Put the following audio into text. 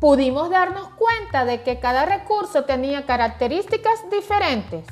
pudimos darnos cuenta de que cada recurso tenía características diferentes.